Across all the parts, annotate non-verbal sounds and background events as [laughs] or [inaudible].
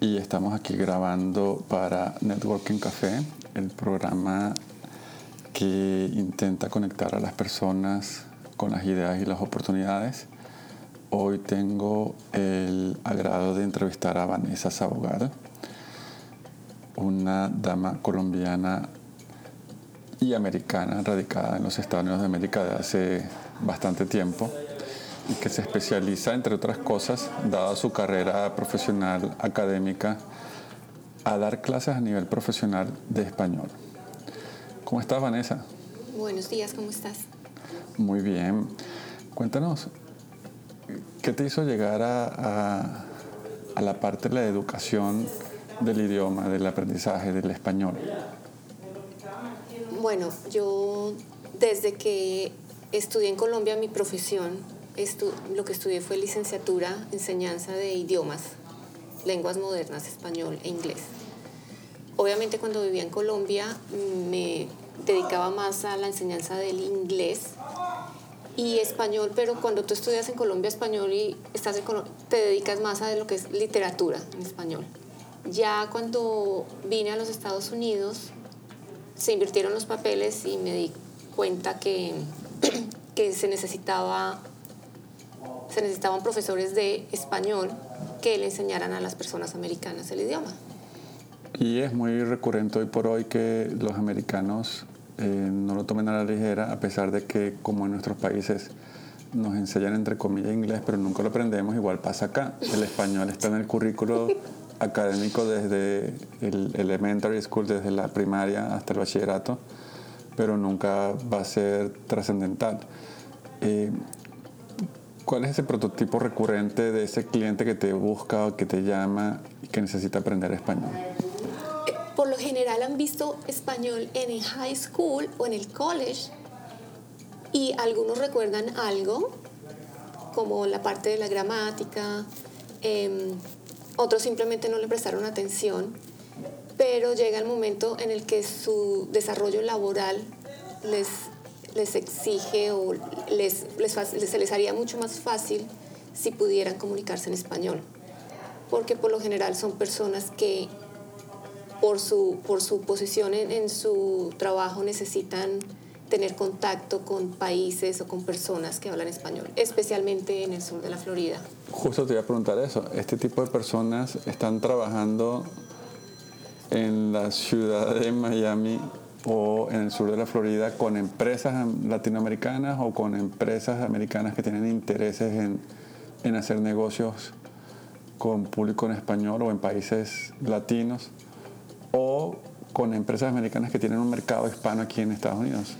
y estamos aquí grabando para Networking Café, el programa que intenta conectar a las personas con las ideas y las oportunidades. Hoy tengo el agrado de entrevistar a Vanessa Sabogal, una dama colombiana y americana radicada en los Estados Unidos de América de hace bastante tiempo que se especializa, entre otras cosas, dada su carrera profesional académica, a dar clases a nivel profesional de español. ¿Cómo estás, Vanessa? Buenos días, ¿cómo estás? Muy bien. Cuéntanos, ¿qué te hizo llegar a, a la parte de la educación del idioma, del aprendizaje del español? Bueno, yo desde que estudié en Colombia mi profesión lo que estudié fue licenciatura, enseñanza de idiomas, lenguas modernas, español e inglés. Obviamente cuando vivía en Colombia mm, me dedicaba más a la enseñanza del inglés y español, pero cuando tú estudias en Colombia español y estás en te dedicas más a lo que es literatura en español. Ya cuando vine a los Estados Unidos se invirtieron los papeles y me di cuenta que, [clears throat] que se necesitaba se necesitaban profesores de español que le enseñaran a las personas americanas el idioma. Y es muy recurrente hoy por hoy que los americanos eh, no lo tomen a la ligera, a pesar de que como en nuestros países nos enseñan entre comillas inglés, pero nunca lo aprendemos, igual pasa acá. El español está en el currículo [laughs] académico desde el elementary school, desde la primaria hasta el bachillerato, pero nunca va a ser trascendental. Eh, ¿Cuál es ese prototipo recurrente de ese cliente que te busca o que te llama y que necesita aprender español? Por lo general han visto español en el high school o en el college y algunos recuerdan algo, como la parte de la gramática, em, otros simplemente no le prestaron atención, pero llega el momento en el que su desarrollo laboral les les exige o les, se les haría mucho más fácil si pudieran comunicarse en español. Porque por lo general son personas que por su, por su posición en, en su trabajo necesitan tener contacto con países o con personas que hablan español, especialmente en el sur de la Florida. Justo te iba a preguntar eso. ¿Este tipo de personas están trabajando en la ciudad de Miami o en el sur de la Florida con empresas latinoamericanas o con empresas americanas que tienen intereses en, en hacer negocios con público en español o en países latinos o con empresas americanas que tienen un mercado hispano aquí en Estados Unidos.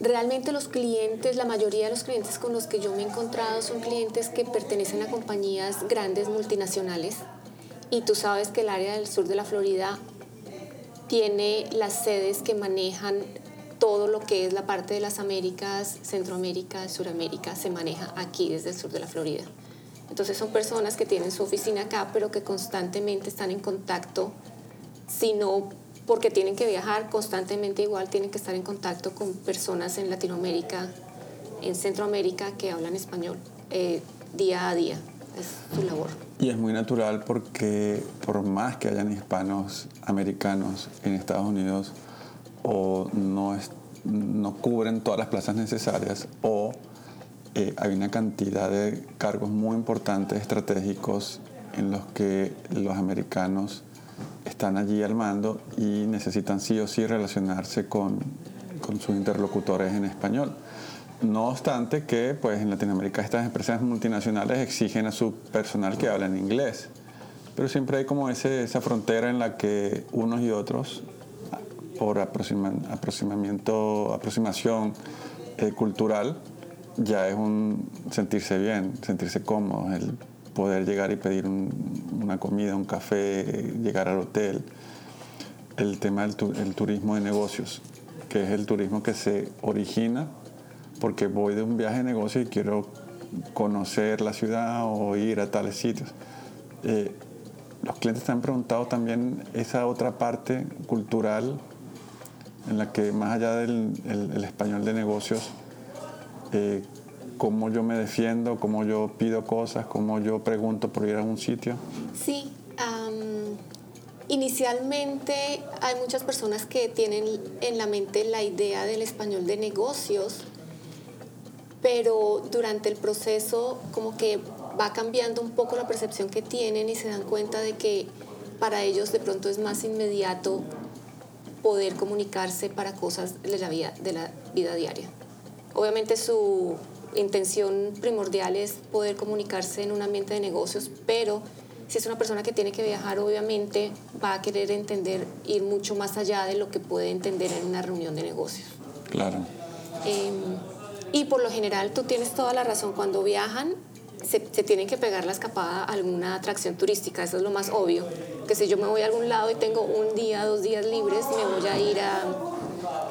Realmente los clientes, la mayoría de los clientes con los que yo me he encontrado son clientes que pertenecen a compañías grandes multinacionales y tú sabes que el área del sur de la Florida tiene las sedes que manejan todo lo que es la parte de las Américas, Centroamérica, Suramérica, se maneja aquí desde el sur de la Florida. Entonces son personas que tienen su oficina acá, pero que constantemente están en contacto, sino porque tienen que viajar, constantemente igual tienen que estar en contacto con personas en Latinoamérica, en Centroamérica que hablan español eh, día a día. Es su labor. Y es muy natural porque por más que hayan hispanos americanos en Estados Unidos o no, no cubren todas las plazas necesarias o eh, hay una cantidad de cargos muy importantes, estratégicos, en los que los americanos están allí al mando y necesitan sí o sí relacionarse con, con sus interlocutores en español. No obstante que pues en Latinoamérica estas empresas multinacionales exigen a su personal que hable en inglés. Pero siempre hay como ese, esa frontera en la que unos y otros, por aproximamiento, aproximación eh, cultural, ya es un sentirse bien, sentirse cómodo, el poder llegar y pedir una comida, un café, llegar al hotel. El tema del turismo de negocios, que es el turismo que se origina porque voy de un viaje de negocio y quiero conocer la ciudad o ir a tales sitios. Eh, los clientes te han preguntado también esa otra parte cultural en la que más allá del el, español de negocios, eh, cómo yo me defiendo, cómo yo pido cosas, cómo yo pregunto por ir a un sitio. Sí, inicialmente hay muchas personas que tienen en la mente la idea del español de negocios, pero durante el proceso como que va cambiando un poco la percepción que tienen y se dan cuenta de que para ellos de pronto es más inmediato poder comunicarse para cosas de la vida, de la vida diaria. Obviamente su intención primordial es poder comunicarse en un ambiente de negocios, pero si es una persona que tiene que viajar, obviamente va a querer entender, ir mucho más allá de lo que puede entender en una reunión de negocios. Claro. Em, y por lo general, tú tienes toda la razón, cuando viajan, se, tienen que pegar la escapada a alguna atracción turística, eso es lo más obvio. Que si yo me voy a algún lado y tengo un día, dos días libres, me voy a ir a,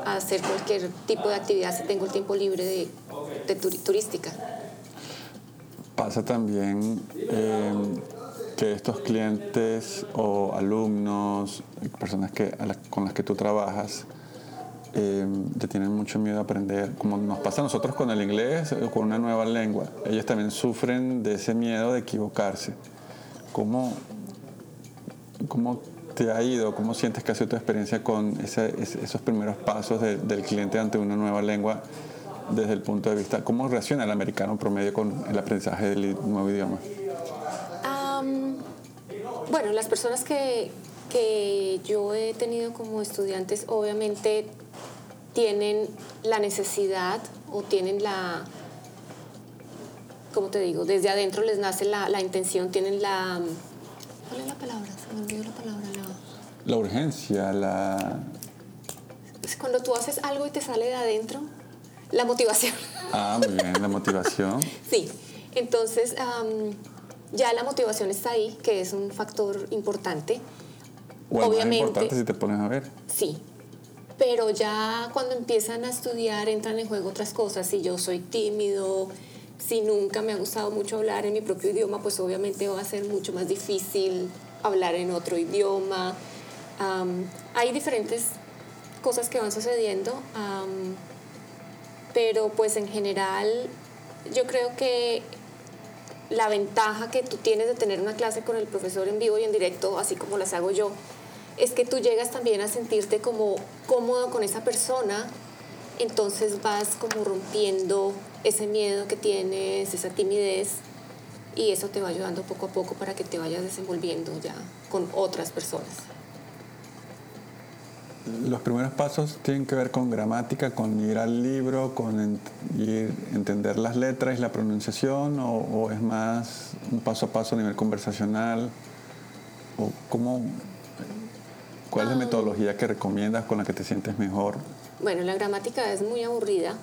hacer cualquier tipo de actividad si tengo el tiempo libre de, turística. Pasa también eh, que estos clientes o alumnos, personas que, con las que tú trabajas, eh, te tienen mucho miedo a aprender, como nos pasa a nosotros con el inglés o con una nueva lengua. Ellos también sufren de ese miedo de equivocarse. ¿Cómo, cómo te ha ido? ¿Cómo sientes que ha sido tu experiencia con esos primeros pasos del cliente ante una nueva lengua desde el punto de vista, cómo reacciona el americano promedio con el aprendizaje del nuevo idioma? bueno, las personas que, que yo he tenido como estudiantes obviamente tienen la necesidad o tienen la, ¿cómo te digo? Desde adentro les nace la, la intención, tienen la... ¿Cuál es la palabra? Se me olvidó la palabra. La, la urgencia, la... Cuando tú haces algo y te sale de adentro, la motivación. Ah, muy bien, la motivación. [laughs] sí, entonces ya la motivación está ahí, que es un factor importante. Obviamente. importante si te pones a ver. Sí, pero ya cuando empiezan a estudiar entran en juego otras cosas. Si yo soy tímido, si nunca me ha gustado mucho hablar en mi propio idioma, pues obviamente va a ser mucho más difícil hablar en otro idioma. hay diferentes cosas que van sucediendo pero pues en general yo creo que la ventaja que tú tienes de tener una clase con el profesor en vivo y en directo, así como las hago yo, es que tú llegas también a sentirte como cómodo con esa persona, entonces vas como rompiendo ese miedo que tienes, esa timidez, y eso te va ayudando poco a poco para que te vayas desenvolviendo ya con otras personas. Los primeros pasos tienen que ver con gramática, con ir al libro, con ir, entender las letras y la pronunciación, o, es más un paso a paso a nivel conversacional, o cómo, cuál es la metodología que recomiendas con la que te sientes mejor. Bueno, la gramática es muy aburrida,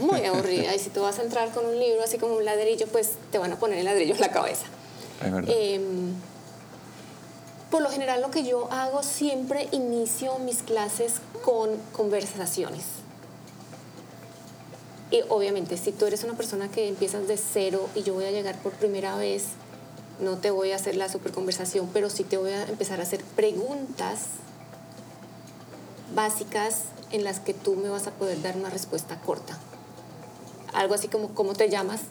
muy aburrida, y si tú vas a entrar con un libro así como un ladrillo, pues te van a poner el ladrillo en la cabeza. Es verdad. Em, por lo general lo que yo hago siempre inicio mis clases con conversaciones. Y obviamente si tú eres una persona que empiezas de cero y yo voy a llegar por primera vez, no te voy a hacer la super conversación, pero sí te voy a empezar a hacer preguntas básicas en las que tú me vas a poder dar una respuesta corta. Algo así como, ¿cómo te llamas?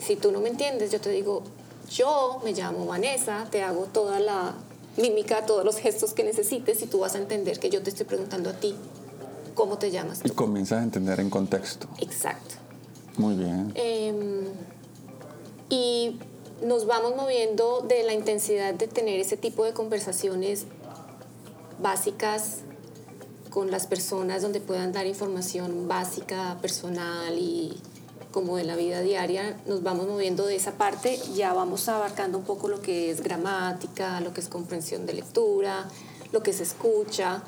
Si tú no me entiendes, yo te digo, yo me llamo Vanessa, te hago toda la mímica, todos los gestos que necesites y tú vas a entender que yo te estoy preguntando a ti cómo te llamas. Y comienzas a entender en contexto. Exacto. Muy bien. Em, y nos vamos moviendo de la intensidad de tener ese tipo de conversaciones básicas con las personas donde puedan dar información básica, personal y como de la vida diaria, nos vamos moviendo de esa parte, ya vamos abarcando un poco lo que es gramática, lo que es comprensión de lectura, lo que se escucha.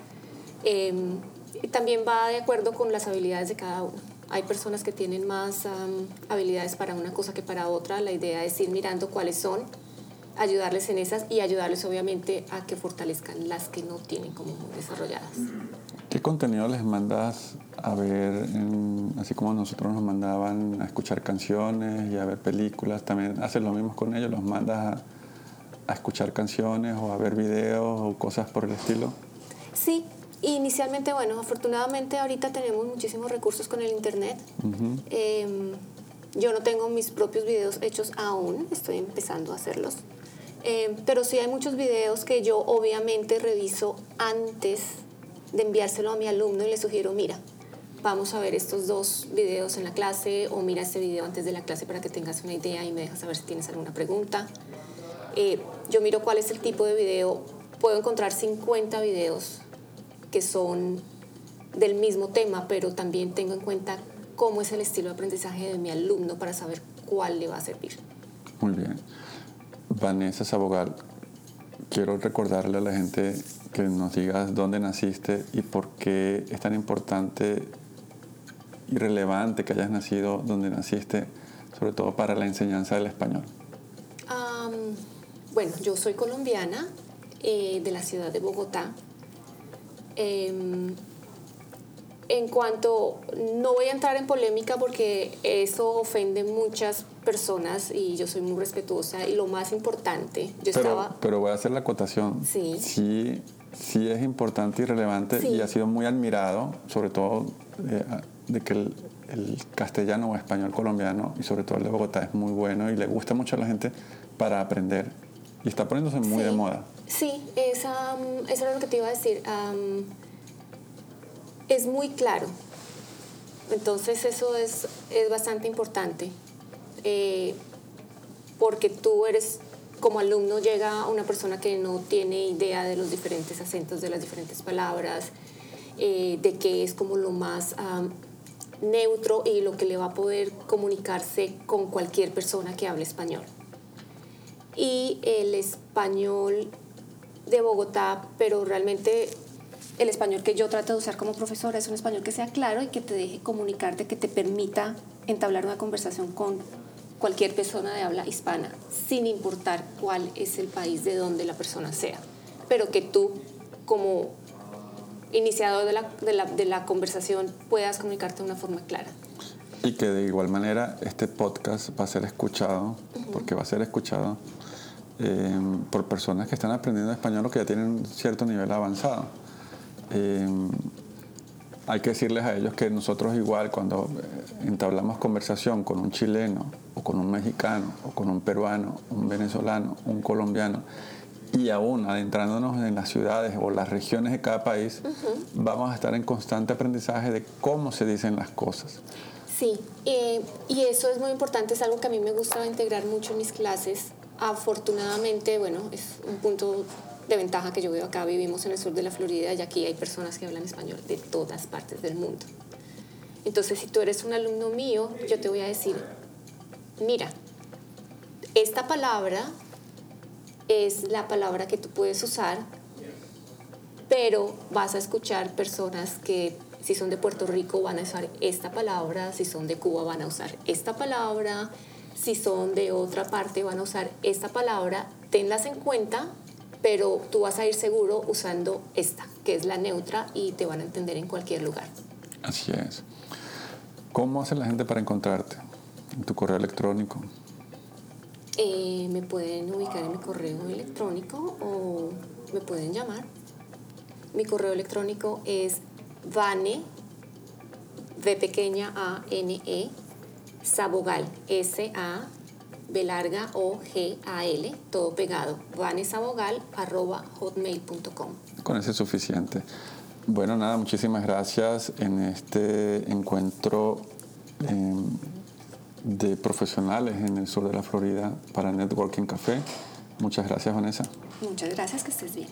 Em, y también va de acuerdo con las habilidades de cada uno. Hay personas que tienen más habilidades para una cosa que para otra. La idea es ir mirando cuáles son, ayudarles en esas y ayudarles obviamente a que fortalezcan las que no tienen como desarrolladas. ¿Qué contenido les mandas a ver, así como nosotros nos mandaban a escuchar canciones y a ver películas? ¿También haces lo mismo con ellos? ¿Los mandas a, escuchar canciones o a ver videos o cosas por el estilo? Sí, inicialmente, bueno, afortunadamente ahorita tenemos muchísimos recursos con el Internet. Em, yo no tengo mis propios videos hechos aún, estoy empezando a hacerlos. Eh, pero sí hay muchos videos que yo obviamente reviso antes de enviárselo a mi alumno y le sugiero, mira, vamos a ver estos dos videos en la clase o mira este video antes de la clase para que tengas una idea y me dejas saber si tienes alguna pregunta. Eh, yo miro cuál es el tipo de video. Puedo encontrar 50 videos que son del mismo tema, pero también tengo en cuenta cómo es el estilo de aprendizaje de mi alumno para saber cuál le va a servir. Muy bien. Vanessa Sabogal, quiero recordarle a la gente que nos digas dónde naciste y por qué es tan importante y relevante que hayas nacido donde naciste, sobre todo para la enseñanza del español. bueno, yo soy colombiana eh, de la ciudad de Bogotá. Em, en cuanto, no voy a entrar en polémica porque eso ofende muchas personas y yo soy muy respetuosa y lo más importante, yo pero, estaba... Pero voy a hacer la acotación. Sí. Sí, sí es importante y relevante y ha sido muy admirado, sobre todo eh, de que el, castellano o español colombiano y sobre todo el de Bogotá es muy bueno y le gusta mucho a la gente para aprender y está poniéndose muy de moda. Sí, esa, eso era lo que te iba a decir es muy claro. Entonces eso es, es bastante importante, eh, porque tú eres, como alumno llega una persona que no tiene idea de los diferentes acentos de las diferentes palabras, eh, de qué es como lo más neutro y lo que le va a poder comunicarse con cualquier persona que hable español. Y el español de Bogotá, pero realmente el español que yo trato de usar como profesora es un español que sea claro y que te deje comunicarte, que te permita entablar una conversación con cualquier persona de habla hispana, sin importar cuál es el país de donde la persona sea, pero que tú como iniciador de la, de la, de la conversación puedas comunicarte de una forma clara. Y que de igual manera este podcast va a ser escuchado, porque va a ser escuchado eh, por personas que están aprendiendo español o que ya tienen un cierto nivel avanzado. Eh, hay que decirles a ellos que nosotros igual cuando eh, entablamos conversación con un chileno con un mexicano o con un peruano, un venezolano, un colombiano y aún adentrándonos en las ciudades o las regiones de cada país, vamos a estar en constante aprendizaje de cómo se dicen las cosas. Sí, eh, y eso es muy importante, es algo que a mí me gusta integrar mucho en mis clases. Afortunadamente, bueno, es un punto de ventaja que yo veo acá, vivimos en el sur de la Florida y aquí hay personas que hablan español de todas partes del mundo. Entonces, si tú eres un alumno mío, yo te voy a decir, mira, esta palabra es la palabra que tú puedes usar, pero vas a escuchar personas que si son de Puerto Rico van a usar esta palabra, si son de Cuba van a usar esta palabra, si son de otra parte van a usar esta palabra, tenlas en cuenta pero tú vas a ir seguro usando esta, que es la neutra y te van a entender en cualquier lugar. Así es. ¿Cómo hace la gente para encontrarte? ¿En tu correo electrónico? Eh, me pueden ubicar en mi correo electrónico o me pueden llamar. Mi correo electrónico es vane, v pequeña a n e, sabogal, s a B larga O G A L, todo pegado, hotmail.com Con eso es suficiente. Bueno, nada, muchísimas gracias en este encuentro em, de profesionales en el sur de la Florida para Networking Café. Muchas gracias, Vanessa. Muchas gracias, que estés bien.